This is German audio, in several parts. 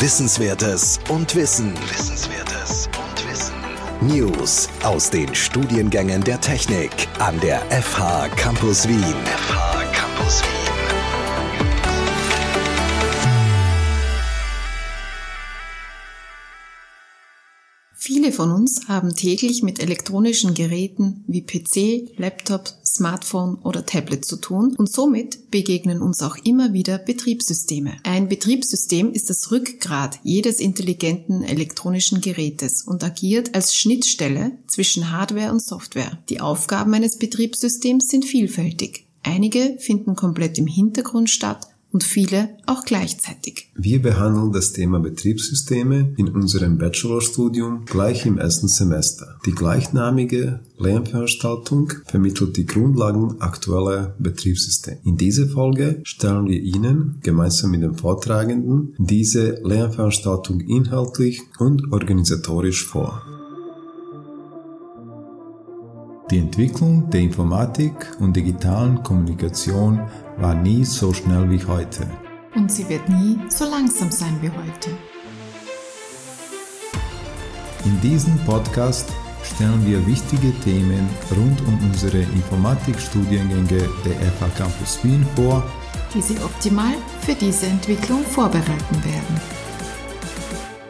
Wissenswertes und Wissen. Wissenswertes und Wissen. News aus den Studiengängen der Technik an der FH Campus Wien. FH Viele von uns haben täglich mit elektronischen Geräten wie PC, Laptop, Smartphone oder Tablet zu tun und somit begegnen uns auch immer wieder Betriebssysteme. Ein Betriebssystem ist das Rückgrat jedes intelligenten elektronischen Gerätes und agiert als Schnittstelle zwischen Hardware und Software. Die Aufgaben eines Betriebssystems sind vielfältig. Einige finden komplett im Hintergrund statt und viele auch gleichzeitig. Wir behandeln das Thema Betriebssysteme in unserem Bachelorstudium gleich im ersten Semester. Die gleichnamige Lernveranstaltung vermittelt die Grundlagen aktueller Betriebssysteme. In dieser Folge stellen wir Ihnen gemeinsam mit dem Vortragenden diese Lernveranstaltung inhaltlich und organisatorisch vor. Die Entwicklung der Informatik und digitalen Kommunikation war nie so schnell wie heute. Und sie wird nie so langsam sein wie heute. In diesem Podcast stellen wir wichtige Themen rund um unsere Informatikstudiengänge der FH Campus Wien vor, die Sie optimal für diese Entwicklung vorbereiten werden.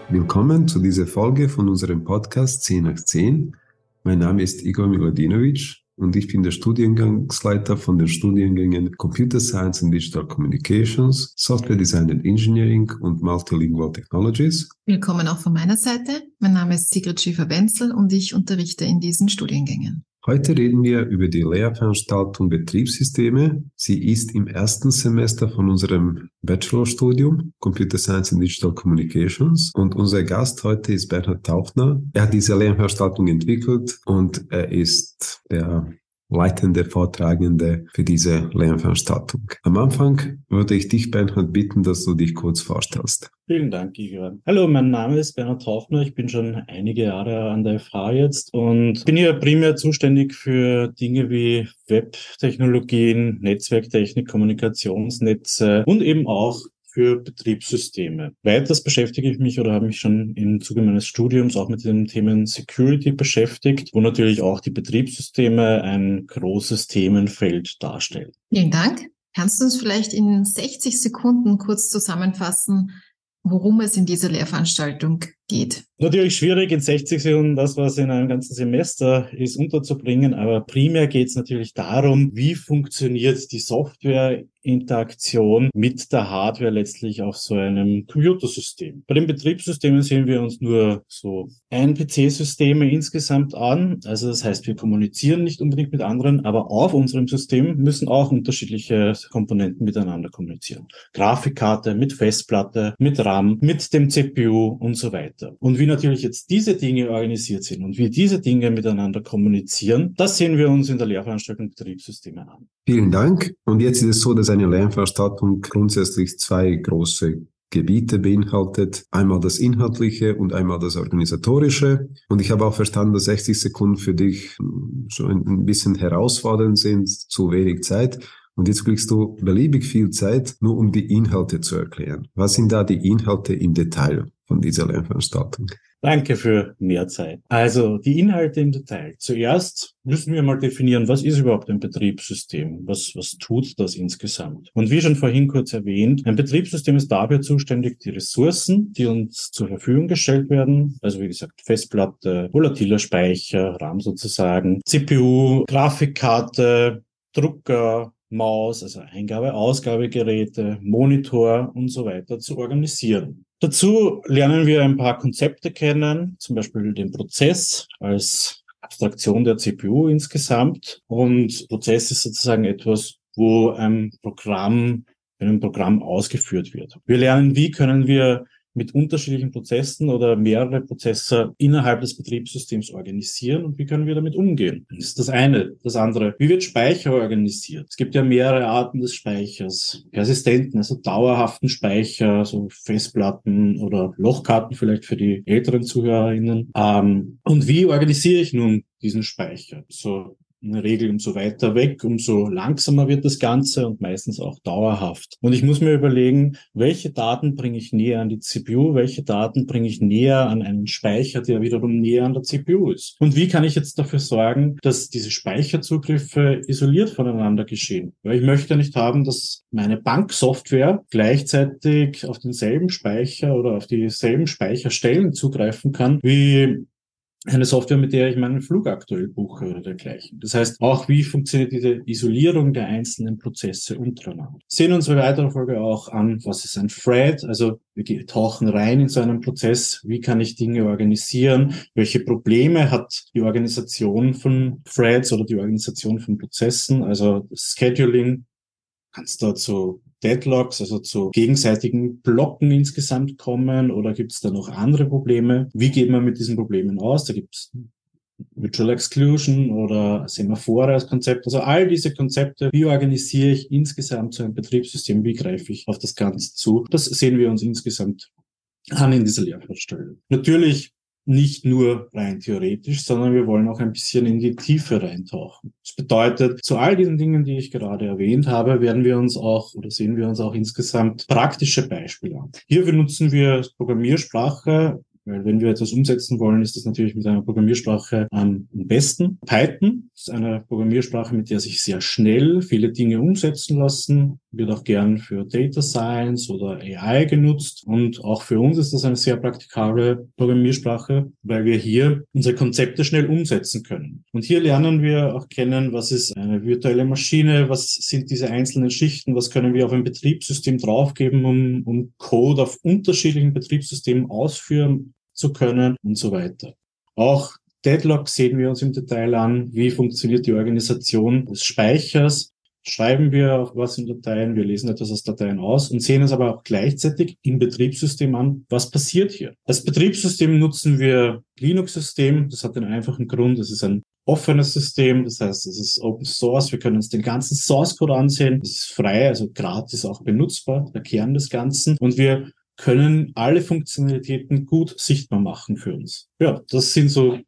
Willkommen zu dieser Folge von unserem Podcast 10 nach 10 mein Name ist Igor Miladinovic und ich bin der Studiengangsleiter von den Studiengängen Computer Science and Digital Communications, Software Design and Engineering und Multilingual Technologies. Willkommen auch von meiner Seite. Mein Name ist Sigrid Schäfer-Wenzel und ich unterrichte in diesen Studiengängen. Heute reden wir über die Lehrveranstaltung Betriebssysteme. Sie ist im ersten Semester von unserem Bachelorstudium Computer Science and Digital Communications und unser Gast heute ist Bernhard Tauchner. Er hat diese Lehrveranstaltung entwickelt und er ist der leitende Vortragende für diese Lernveranstaltung. Am Anfang würde ich dich, Bernhard, bitten, dass du dich kurz vorstellst. Vielen Dank, Igor. Hallo, mein Name ist Bernhard Hoffner. Ich bin schon einige Jahre an der FH jetzt und bin hier primär zuständig für Dinge wie Webtechnologien, Netzwerktechnik, Kommunikationsnetze und eben auch für Betriebssysteme. Weiters beschäftige ich mich oder habe mich schon im Zuge meines Studiums auch mit den Themen Security beschäftigt, wo natürlich auch die Betriebssysteme ein großes Themenfeld darstellen. Vielen Dank. Kannst du uns vielleicht in 60 Sekunden kurz zusammenfassen, worum es in dieser Lehrveranstaltung geht? Natürlich schwierig in 60 Sekunden das, was in einem ganzen Semester ist, unterzubringen, aber primär geht es natürlich darum, wie funktioniert die Software Interaktion mit der Hardware letztlich auf so einem Computersystem. Bei den Betriebssystemen sehen wir uns nur so ein PC-Systeme insgesamt an. Also das heißt, wir kommunizieren nicht unbedingt mit anderen, aber auf unserem System müssen auch unterschiedliche Komponenten miteinander kommunizieren. Grafikkarte mit Festplatte, mit RAM, mit dem CPU und so weiter. Und wie natürlich jetzt diese Dinge organisiert sind und wie diese Dinge miteinander kommunizieren, das sehen wir uns in der Lehrveranstaltung Betriebssysteme an. Vielen Dank. Und jetzt ist es so, dass eine Lernveranstaltung grundsätzlich zwei große Gebiete beinhaltet. Einmal das Inhaltliche und einmal das Organisatorische. Und ich habe auch verstanden, dass 60 Sekunden für dich schon ein bisschen herausfordernd sind, zu wenig Zeit. Und jetzt kriegst du beliebig viel Zeit, nur um die Inhalte zu erklären. Was sind da die Inhalte im Detail von dieser Lernveranstaltung? Danke für mehr Zeit. Also die Inhalte im Detail. Zuerst müssen wir mal definieren, was ist überhaupt ein Betriebssystem? Was, was tut das insgesamt? Und wie schon vorhin kurz erwähnt, ein Betriebssystem ist dafür zuständig, die Ressourcen, die uns zur Verfügung gestellt werden, also wie gesagt Festplatte, volatiler Speicher, RAM sozusagen, CPU, Grafikkarte, Drucker, Maus, also Eingabe, Ausgabegeräte, Monitor und so weiter zu organisieren. Dazu lernen wir ein paar Konzepte kennen, zum Beispiel den Prozess als Abstraktion der CPU insgesamt. Und Prozess ist sozusagen etwas, wo ein Programm, ein Programm ausgeführt wird. Wir lernen, wie können wir mit unterschiedlichen Prozessen oder mehrere Prozesse innerhalb des Betriebssystems organisieren und wie können wir damit umgehen. Das ist das eine. Das andere, wie wird Speicher organisiert? Es gibt ja mehrere Arten des Speichers. Persistenten, also dauerhaften Speicher, so Festplatten oder Lochkarten vielleicht für die älteren Zuhörerinnen. Ähm, und wie organisiere ich nun diesen Speicher? So In der Regel umso weiter weg, umso langsamer wird das Ganze und meistens auch dauerhaft. Und ich muss mir überlegen, welche Daten bringe ich näher an die CPU, welche Daten bringe ich näher an einen Speicher, der wiederum näher an der CPU ist. Und wie kann ich jetzt dafür sorgen, dass diese Speicherzugriffe isoliert voneinander geschehen? Weil ich möchte nicht haben, dass meine Banksoftware gleichzeitig auf denselben Speicher oder auf dieselben Speicherstellen zugreifen kann, wie eine Software, mit der ich meinen Flug aktuell buche oder dergleichen. Das heißt, auch wie funktioniert diese Isolierung der einzelnen Prozesse untereinander. Sehen uns bei weiterer Folge auch an, was ist ein Thread, also wir tauchen rein in so einen Prozess, wie kann ich Dinge organisieren, welche Probleme hat die Organisation von Threads oder die Organisation von Prozessen, also Scheduling, kannst dazu Deadlocks, also zu gegenseitigen Blocken insgesamt kommen oder gibt es da noch andere Probleme? Wie geht man mit diesen Problemen aus? Da gibt es Virtual Exclusion oder Semaphore als Konzept. Also all diese Konzepte, wie organisiere ich insgesamt so ein Betriebssystem, wie greife ich auf das Ganze zu? Das sehen wir uns insgesamt an in dieser Lehrveranstaltung. Natürlich nicht nur rein theoretisch, sondern wir wollen auch ein bisschen in die Tiefe reintauchen. Das bedeutet, zu all diesen Dingen, die ich gerade erwähnt habe, werden wir uns auch oder sehen wir uns auch insgesamt praktische Beispiele an. Hier benutzen wir Programmiersprache weil wenn wir etwas umsetzen wollen, ist das natürlich mit einer Programmiersprache am besten. Python ist eine Programmiersprache, mit der sich sehr schnell viele Dinge umsetzen lassen, wird auch gern für Data Science oder AI genutzt. Und auch für uns ist das eine sehr praktikable Programmiersprache, weil wir hier unsere Konzepte schnell umsetzen können. Und hier lernen wir auch kennen, was ist eine virtuelle Maschine, was sind diese einzelnen Schichten, was können wir auf ein Betriebssystem draufgeben, um, um Code auf unterschiedlichen Betriebssystemen ausführen zu können und so weiter. Auch Deadlock sehen wir uns im Detail an. Wie funktioniert die Organisation des Speichers? Schreiben wir was in Dateien, wir lesen etwas aus Dateien aus und sehen uns aber auch gleichzeitig im Betriebssystem an, was passiert hier. Als Betriebssystem nutzen wir Linux-System. Das hat den einfachen Grund, es ist ein offenes System, das heißt, es ist Open Source. Wir können uns den ganzen Source Code ansehen. Es ist frei, also gratis auch benutzbar, der Kern des Ganzen. Und wir können alle Funktionalitäten gut sichtbar machen für uns. Ja, das sind so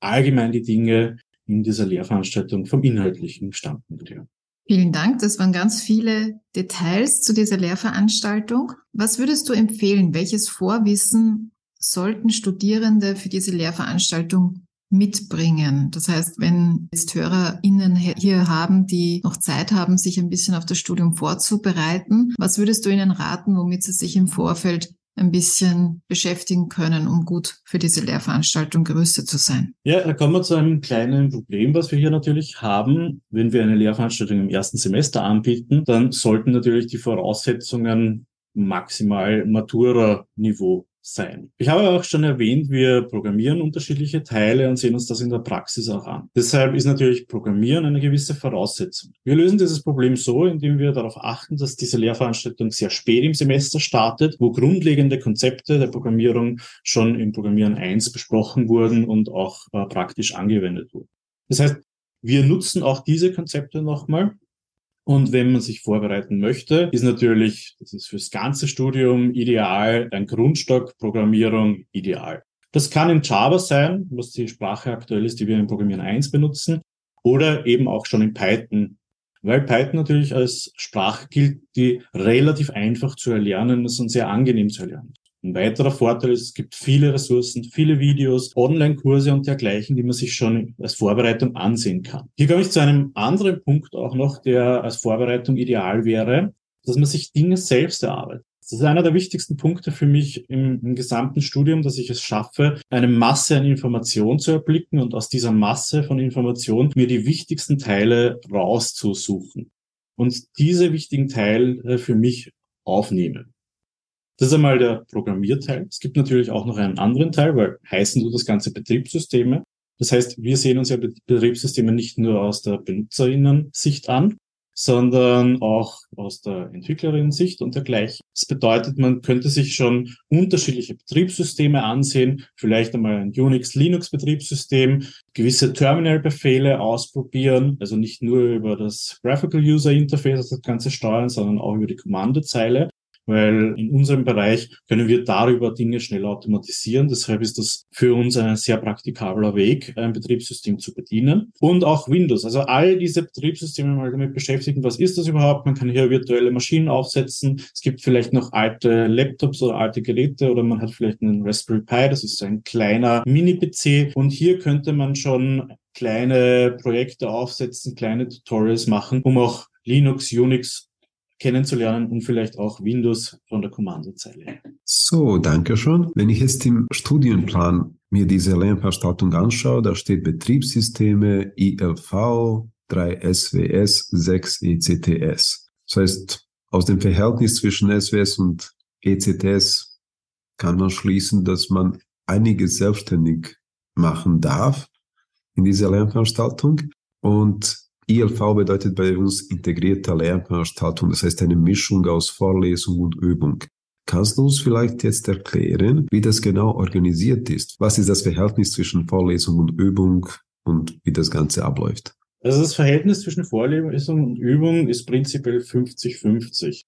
allgemein die Dinge in dieser Lehrveranstaltung vom inhaltlichen Standpunkt her. Vielen Dank. Das waren ganz viele Details zu dieser Lehrveranstaltung. Was würdest du empfehlen? Welches Vorwissen sollten Studierende für diese Lehrveranstaltung mitbringen. Das heißt, wenn jetzt HörerInnen hier haben, die noch Zeit haben, sich ein bisschen auf das Studium vorzubereiten, was würdest du ihnen raten, womit sie sich im Vorfeld ein bisschen beschäftigen können, um gut für diese Lehrveranstaltung gerüstet zu sein. Ja, da kommen wir zu einem kleinen Problem, was wir hier natürlich haben. Wenn wir eine Lehrveranstaltung im ersten Semester anbieten, dann sollten natürlich die Voraussetzungen maximal Matura-Niveau sein. Ich habe auch schon erwähnt, wir programmieren unterschiedliche Teile und sehen uns das in der Praxis auch an. Deshalb ist natürlich Programmieren eine gewisse Voraussetzung. Wir lösen dieses Problem so, indem wir darauf achten, dass diese Lehrveranstaltung sehr spät im Semester startet, wo grundlegende Konzepte der Programmierung schon im Programmieren 1 besprochen wurden und auch äh, praktisch angewendet wurden. Das heißt, wir nutzen auch diese Konzepte nochmal und wenn man sich vorbereiten möchte, ist natürlich, das ist fürs ganze Studium ideal, ein Grundstock Programmierung ideal. Das kann in Java sein, was die Sprache aktuell ist, die wir im Programmieren 1 benutzen, oder eben auch schon in Python, weil Python natürlich als Sprache gilt, die relativ einfach zu erlernen ist und sehr angenehm zu erlernen. Ein weiterer Vorteil ist, es gibt viele Ressourcen, viele Videos, Online-Kurse und dergleichen, die man sich schon als Vorbereitung ansehen kann. Hier komme ich zu einem anderen Punkt auch noch, der als Vorbereitung ideal wäre, dass man sich Dinge selbst erarbeitet. Das ist einer der wichtigsten Punkte für mich im, im, gesamten Studium, dass ich es schaffe, eine Masse an Informationen zu erblicken und aus dieser Masse von Informationen mir die wichtigsten Teile rauszusuchen und diese wichtigen Teile für mich aufnehmen. Das ist einmal der Programmierteil. Es gibt natürlich auch noch einen anderen Teil, weil heißen du das Ganze Betriebssysteme. Das heißt, wir sehen uns ja Betriebssysteme nicht nur aus der Benutzerinnen-Sicht an, sondern auch aus der Entwicklerinnen-Sicht und dergleichen. Das bedeutet, man könnte sich schon unterschiedliche Betriebssysteme ansehen, vielleicht einmal ein Unix-Linux-Betriebssystem, gewisse Terminal-Befehle ausprobieren, also nicht nur über das Graphical User Interface das Ganze steuern, sondern auch über die Kommandozeile weil in unserem Bereich können wir darüber Dinge schneller automatisieren. Deshalb ist das für uns ein sehr praktikabler Weg, ein Betriebssystem zu bedienen. Und auch Windows. Also all diese Betriebssysteme mal damit beschäftigen, was ist das überhaupt? Man kann hier virtuelle Maschinen aufsetzen. Es gibt vielleicht noch alte Laptops oder alte Geräte oder man hat vielleicht einen Raspberry Pi. Das ist ein kleiner Mini-PC. Und hier könnte man schon kleine Projekte aufsetzen, kleine Tutorials machen, um auch Linux, Unix kennenzulernen und vielleicht auch Windows von der Kommandozeile. So, danke schon. Wenn ich jetzt im Studienplan mir diese Lernveranstaltung anschaue, da steht Betriebssysteme, ILV, 3 SWS, 6 ECTS. Das heißt, aus dem Verhältnis zwischen SWS und ECTS kann man schließen, dass man einiges selbstständig machen darf in dieser Lernveranstaltung. Und ILV bedeutet bei uns integrierte Lernveranstaltung, das heißt eine Mischung aus Vorlesung und Übung. Kannst du uns vielleicht jetzt erklären, wie das genau organisiert ist? Was ist das Verhältnis zwischen Vorlesung und Übung und wie das Ganze abläuft? Also das Verhältnis zwischen Vorlesung und Übung ist prinzipiell 50-50.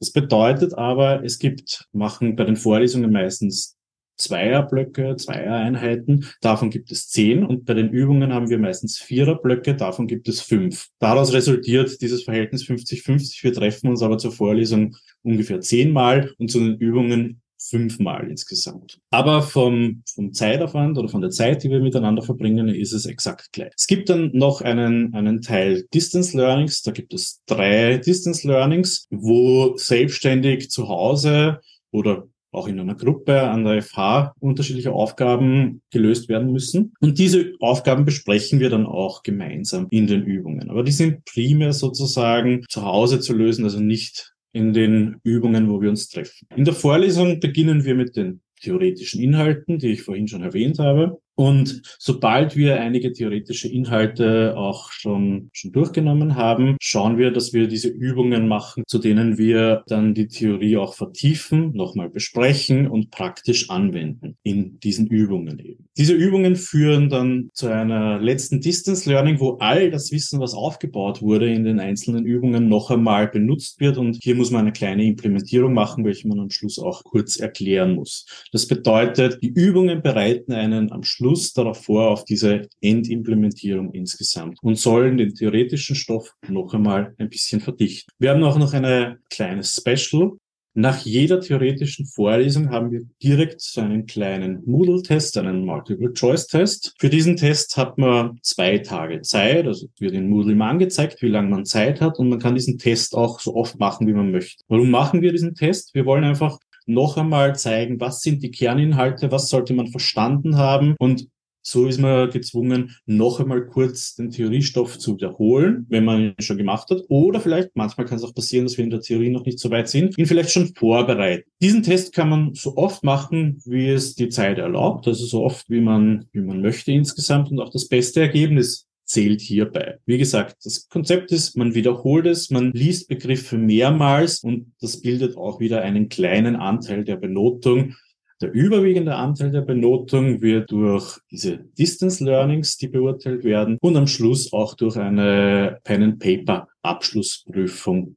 Das bedeutet aber, es gibt, machen bei den Vorlesungen meistens Zweierblöcke, Zweiereinheiten. Davon gibt es zehn und bei den Übungen haben wir meistens Viererblöcke, davon gibt es fünf. Daraus resultiert dieses Verhältnis 50-50. Wir treffen uns aber zur Vorlesung ungefähr zehnmal und zu den Übungen fünfmal insgesamt. Aber vom, vom Zeitaufwand oder von der Zeit, die wir miteinander verbringen, ist es exakt gleich. Es gibt dann noch einen, einen Teil Distance Learnings. Da gibt es drei Distance Learnings, wo selbstständig zu Hause oder auch in einer Gruppe an der FH unterschiedliche Aufgaben gelöst werden müssen. Und diese Aufgaben besprechen wir dann auch gemeinsam in den Übungen. Aber die sind primär sozusagen zu Hause zu lösen, also nicht in den Übungen, wo wir uns treffen. In der Vorlesung beginnen wir mit den theoretischen Inhalten, die ich vorhin schon erwähnt habe. Und sobald wir einige theoretische Inhalte auch schon, schon durchgenommen haben, schauen wir, dass wir diese Übungen machen, zu denen wir dann die Theorie auch vertiefen, nochmal besprechen und praktisch anwenden in diesen Übungen eben. Diese Übungen führen dann zu einer letzten Distance Learning, wo all das Wissen, was aufgebaut wurde in den einzelnen Übungen, noch einmal benutzt wird. Und hier muss man eine kleine Implementierung machen, welche man am Schluss auch kurz erklären muss. Das bedeutet, die Übungen bereiten einen am Schluss Schluss darauf vor, auf diese Endimplementierung insgesamt und sollen den theoretischen Stoff noch einmal ein bisschen verdichten. Wir haben auch noch eine kleine Special. Nach jeder theoretischen Vorlesung haben wir direkt so einen kleinen Moodle-Test, einen Multiple-Choice-Test. Für diesen Test hat man zwei Tage Zeit, also wird in Moodle immer angezeigt, wie lange man Zeit hat und man kann diesen Test auch so oft machen, wie man möchte. Warum machen wir diesen Test? Wir wollen einfach noch einmal zeigen, was sind die Kerninhalte, was sollte man verstanden haben und so ist man gezwungen, noch einmal kurz den Theoriestoff zu wiederholen, wenn man ihn schon gemacht hat. Oder vielleicht, manchmal kann es auch passieren, dass wir in der Theorie noch nicht so weit sind, ihn vielleicht schon vorbereiten. Diesen Test kann man so oft machen, wie es die Zeit erlaubt, also so oft, wie man, wie man möchte insgesamt und auch das beste Ergebnis zählt hierbei. Wie gesagt, das Konzept ist, man wiederholt es, man liest Begriffe mehrmals und das bildet auch wieder einen kleinen Anteil der Benotung. Der überwiegende Anteil der Benotung wird durch diese Distance Learnings, die beurteilt werden, und am Schluss auch durch eine Pen and Paper Abschlussprüfung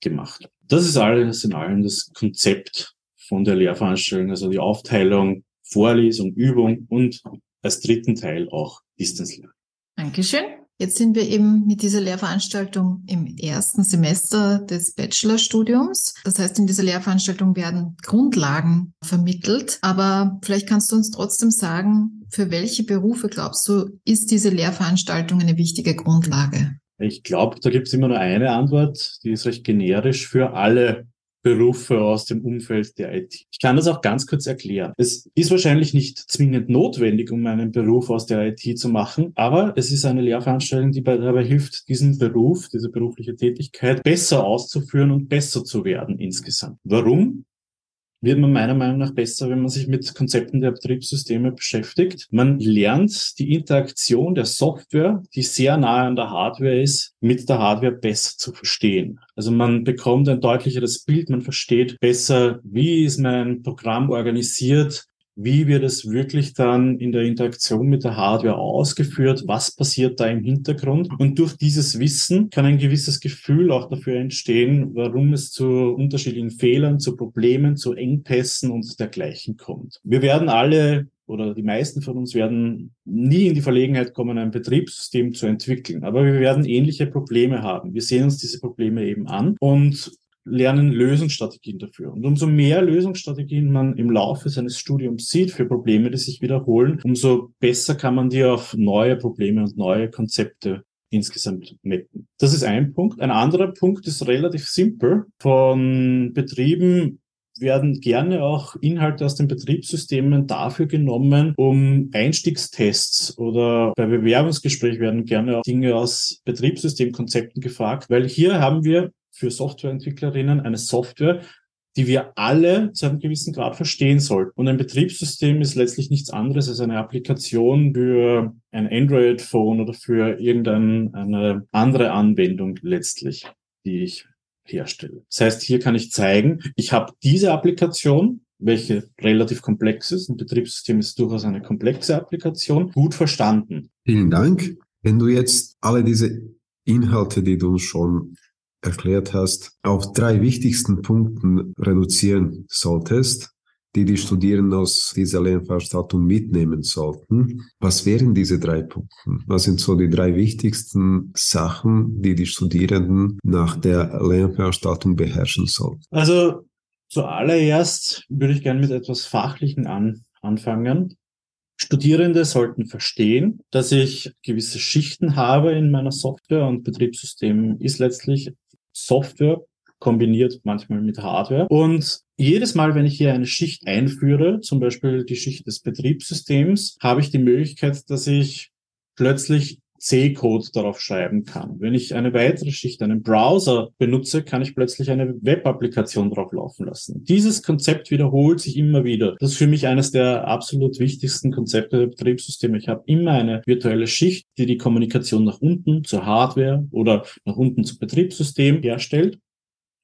gemacht. Das ist alles in allem das Konzept von der Lehrveranstaltung, also die Aufteilung, Vorlesung, Übung und als dritten Teil auch Distance Learning. Dankeschön. Jetzt sind wir eben mit dieser Lehrveranstaltung im ersten Semester des Bachelorstudiums. Das heißt, in dieser Lehrveranstaltung werden Grundlagen vermittelt. Aber vielleicht kannst du uns trotzdem sagen, für welche Berufe glaubst du, ist diese Lehrveranstaltung eine wichtige Grundlage? Ich glaube, da gibt es immer nur eine Antwort, die ist recht generisch für alle Berufe aus dem Umfeld der IT. Ich kann das auch ganz kurz erklären. Es ist wahrscheinlich nicht zwingend notwendig, um einen Beruf aus der IT zu machen, aber es ist eine Lehrveranstaltung, die dabei hilft, diesen Beruf, diese berufliche Tätigkeit besser auszuführen und besser zu werden insgesamt. Warum? Wird man meiner Meinung nach besser, wenn man sich mit Konzepten der Betriebssysteme beschäftigt. Man lernt die Interaktion der Software, die sehr nahe an der Hardware ist, mit der Hardware besser zu verstehen. Also man bekommt ein deutlicheres Bild, man versteht besser, wie ist mein Programm organisiert, wie wird es wirklich dann in der Interaktion mit der Hardware ausgeführt, was passiert da im Hintergrund. Und durch dieses Wissen kann ein gewisses Gefühl auch dafür entstehen, warum es zu unterschiedlichen Fehlern, zu Problemen, zu Engpässen und dergleichen kommt. Wir werden alle oder die meisten von uns werden nie in die Verlegenheit kommen, ein Betriebssystem zu entwickeln. Aber wir werden ähnliche Probleme haben. Wir sehen uns diese Probleme eben an und lernen Lösungsstrategien dafür. Und umso mehr Lösungsstrategien man im Laufe seines Studiums sieht für Probleme, die sich wiederholen, umso besser kann man die auf neue Probleme und neue Konzepte insgesamt mappen. Das ist ein Punkt. Ein anderer Punkt ist relativ simpel. Von Betrieben werden gerne auch Inhalte aus den Betriebssystemen dafür genommen, um Einstiegstests oder bei Bewerbungsgespräch werden gerne auch Dinge aus Betriebssystemkonzepten gefragt, weil hier haben wir für Softwareentwicklerinnen eine Software, die wir alle zu einem gewissen Grad verstehen sollten. Und ein Betriebssystem ist letztlich nichts anderes als eine Applikation für ein Android-Phone oder für irgendeine andere Anwendung letztlich, die ich herstelle. Das heißt, hier kann ich zeigen, ich habe diese Applikation, welche relativ komplex ist. Ein Betriebssystem ist durchaus eine komplexe Applikation, gut verstanden. Vielen Dank. Wenn du jetzt alle diese Inhalte, die du schon erklärt hast, auf drei wichtigsten Punkten reduzieren solltest, die die Studierenden aus dieser Lernveranstaltung mitnehmen sollten. Was wären diese drei Punkte? Was sind so die drei wichtigsten Sachen, die die Studierenden nach der Lernveranstaltung beherrschen sollten? Also zuallererst würde ich gerne mit etwas Fachlichen an, anfangen. Studierende sollten verstehen, dass ich gewisse Schichten habe in meiner Software und Betriebssystem ist letztlich Software kombiniert manchmal mit Hardware. Und jedes Mal, wenn ich hier eine Schicht einführe, zum Beispiel die Schicht des Betriebssystems, habe ich die Möglichkeit, dass ich plötzlich C-Code darauf schreiben kann. Wenn ich eine weitere Schicht, einen Browser benutze, kann ich plötzlich eine Web-Applikation drauf laufen lassen. Dieses Konzept wiederholt sich immer wieder. Das ist für mich eines der absolut wichtigsten Konzepte der Betriebssysteme. Ich habe immer eine virtuelle Schicht, die die Kommunikation nach unten zur Hardware oder nach unten zum Betriebssystem herstellt.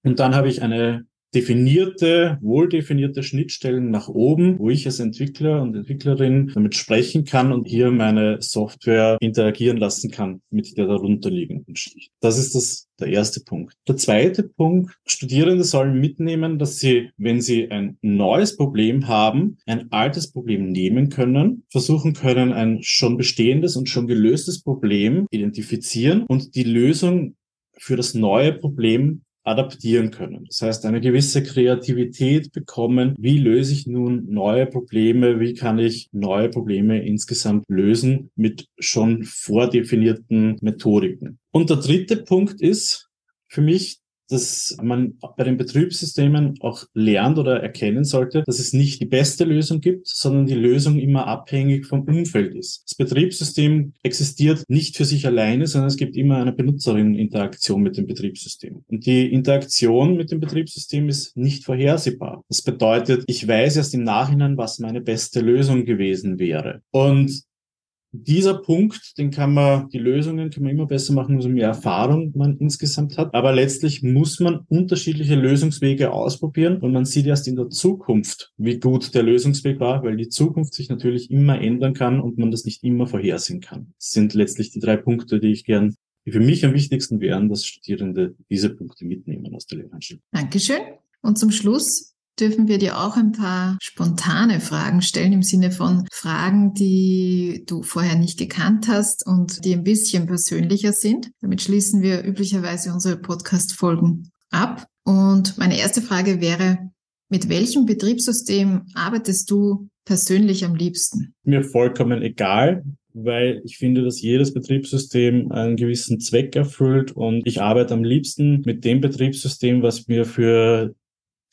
Und dann habe ich eine definierte, wohl definierte Schnittstellen nach oben, wo ich als Entwickler und Entwicklerin damit sprechen kann und hier meine Software interagieren lassen kann mit der darunterliegenden Schicht. Das ist das, der erste Punkt. Der zweite Punkt, Studierende sollen mitnehmen, dass sie, wenn sie ein neues Problem haben, ein altes Problem nehmen können, versuchen können, ein schon bestehendes und schon gelöstes Problem identifizieren und die Lösung für das neue Problem adaptieren können. Das heißt, eine gewisse Kreativität bekommen. Wie löse ich nun neue Probleme? Wie kann ich neue Probleme insgesamt lösen mit schon vordefinierten Methodiken? Und der dritte Punkt ist für mich, dass man bei den Betriebssystemen auch lernt oder erkennen sollte, dass es nicht die beste Lösung gibt, sondern die Lösung immer abhängig vom Umfeld ist. Das Betriebssystem existiert nicht für sich alleine, sondern es gibt immer eine Benutzerin-Interaktion mit dem Betriebssystem. Und die Interaktion mit dem Betriebssystem ist nicht vorhersehbar. Das bedeutet, ich weiß erst im Nachhinein, was meine beste Lösung gewesen wäre. Und dieser Punkt, den kann man, die Lösungen kann man immer besser machen, umso mehr Erfahrung man insgesamt hat. Aber letztlich muss man unterschiedliche Lösungswege ausprobieren und man sieht erst in der Zukunft, wie gut der Lösungsweg war, weil die Zukunft sich natürlich immer ändern kann und man das nicht immer vorhersehen kann. Das sind letztlich die drei Punkte, die ich gern die für mich am wichtigsten wären, dass Studierende diese Punkte mitnehmen aus der Lehranstalt. Dankeschön. Und zum Schluss dürfen wir dir auch ein paar spontane Fragen stellen im Sinne von Fragen, die du vorher nicht gekannt hast und die ein bisschen persönlicher sind. Damit schließen wir üblicherweise unsere Podcast-Folgen ab. Und meine erste Frage wäre, mit welchem Betriebssystem arbeitest du persönlich am liebsten? Mir vollkommen egal, weil ich finde, dass jedes Betriebssystem einen gewissen Zweck erfüllt und ich arbeite am liebsten mit dem Betriebssystem, was mir für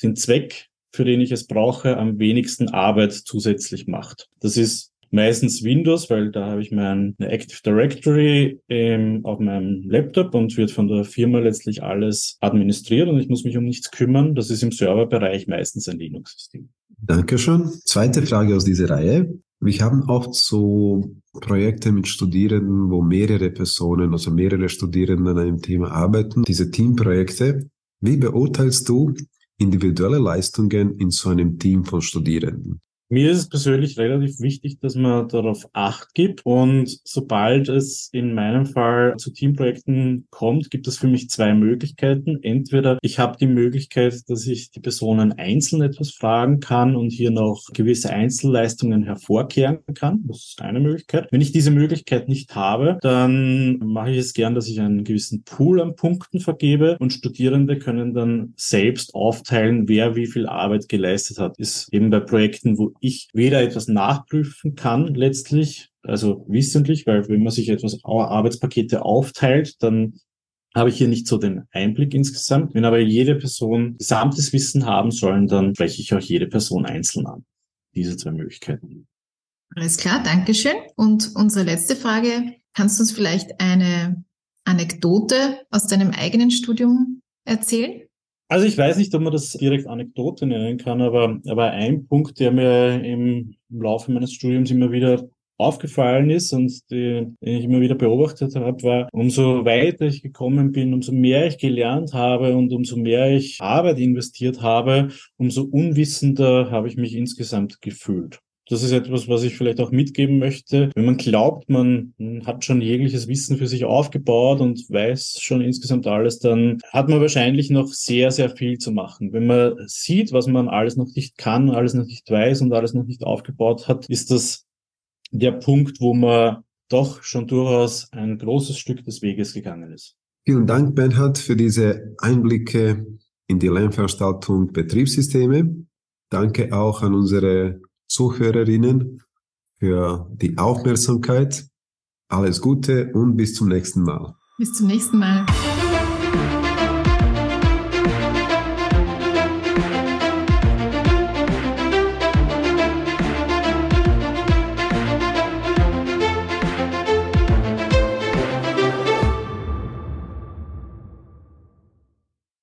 den Zweck für den ich es brauche, am wenigsten Arbeit zusätzlich macht. Das ist meistens Windows, weil da habe ich meine Active Directory ähm, auf meinem Laptop und wird von der Firma letztlich alles administriert und ich muss mich um nichts kümmern. Das ist im Serverbereich meistens ein Linux-System. Dankeschön. Zweite Frage aus dieser Reihe. Wir haben oft so Projekte mit Studierenden, wo mehrere Personen, also mehrere Studierende an einem Thema arbeiten. Diese Teamprojekte. Wie beurteilst du individuelle Leistungen in so einem Team von Studierenden? Mir ist es persönlich relativ wichtig, dass man darauf Acht gibt. Und sobald es in meinem Fall zu Teamprojekten kommt, gibt es für mich zwei Möglichkeiten. Entweder ich habe die Möglichkeit, dass ich die Personen einzeln etwas fragen kann und hier noch gewisse Einzelleistungen hervorkehren kann. Das ist eine Möglichkeit. Wenn ich diese Möglichkeit nicht habe, dann mache ich es gern, dass ich einen gewissen Pool an Punkten vergebe und Studierende können dann selbst aufteilen, wer wie viel Arbeit geleistet hat. Ist eben bei Projekten, wo ich weder etwas nachprüfen kann letztlich, also wissentlich, weil wenn man sich etwas Arbeitspakete aufteilt, dann habe ich hier nicht so den Einblick insgesamt. Wenn aber jede Person gesamtes Wissen haben sollen, dann spreche ich auch jede Person einzeln an. Diese zwei Möglichkeiten. Alles klar, Dankeschön. Und unsere letzte Frage, kannst du uns vielleicht eine Anekdote aus deinem eigenen Studium erzählen? Also ich weiß nicht, ob man das direkt Anekdote nennen kann, aber, aber ein Punkt, der mir im Laufe meines Studiums immer wieder aufgefallen ist und den ich immer wieder beobachtet habe, war, umso weiter ich gekommen bin, umso mehr ich gelernt habe und umso mehr ich Arbeit investiert habe, umso unwissender habe ich mich insgesamt gefühlt. Das ist etwas, was ich vielleicht auch mitgeben möchte. Wenn man glaubt, man hat schon jegliches Wissen für sich aufgebaut und weiß schon insgesamt alles, dann hat man wahrscheinlich noch sehr, sehr viel zu machen. Wenn man sieht, was man alles noch nicht kann, alles noch nicht weiß und alles noch nicht aufgebaut hat, ist das der Punkt, wo man doch schon durchaus ein großes Stück des Weges gegangen ist. Vielen Dank, Bernhard, für diese Einblicke in die Lernveranstaltung Betriebssysteme. Danke auch an unsere Zuhörerinnen für die Aufmerksamkeit. Alles Gute und bis zum nächsten Mal. Bis zum nächsten Mal.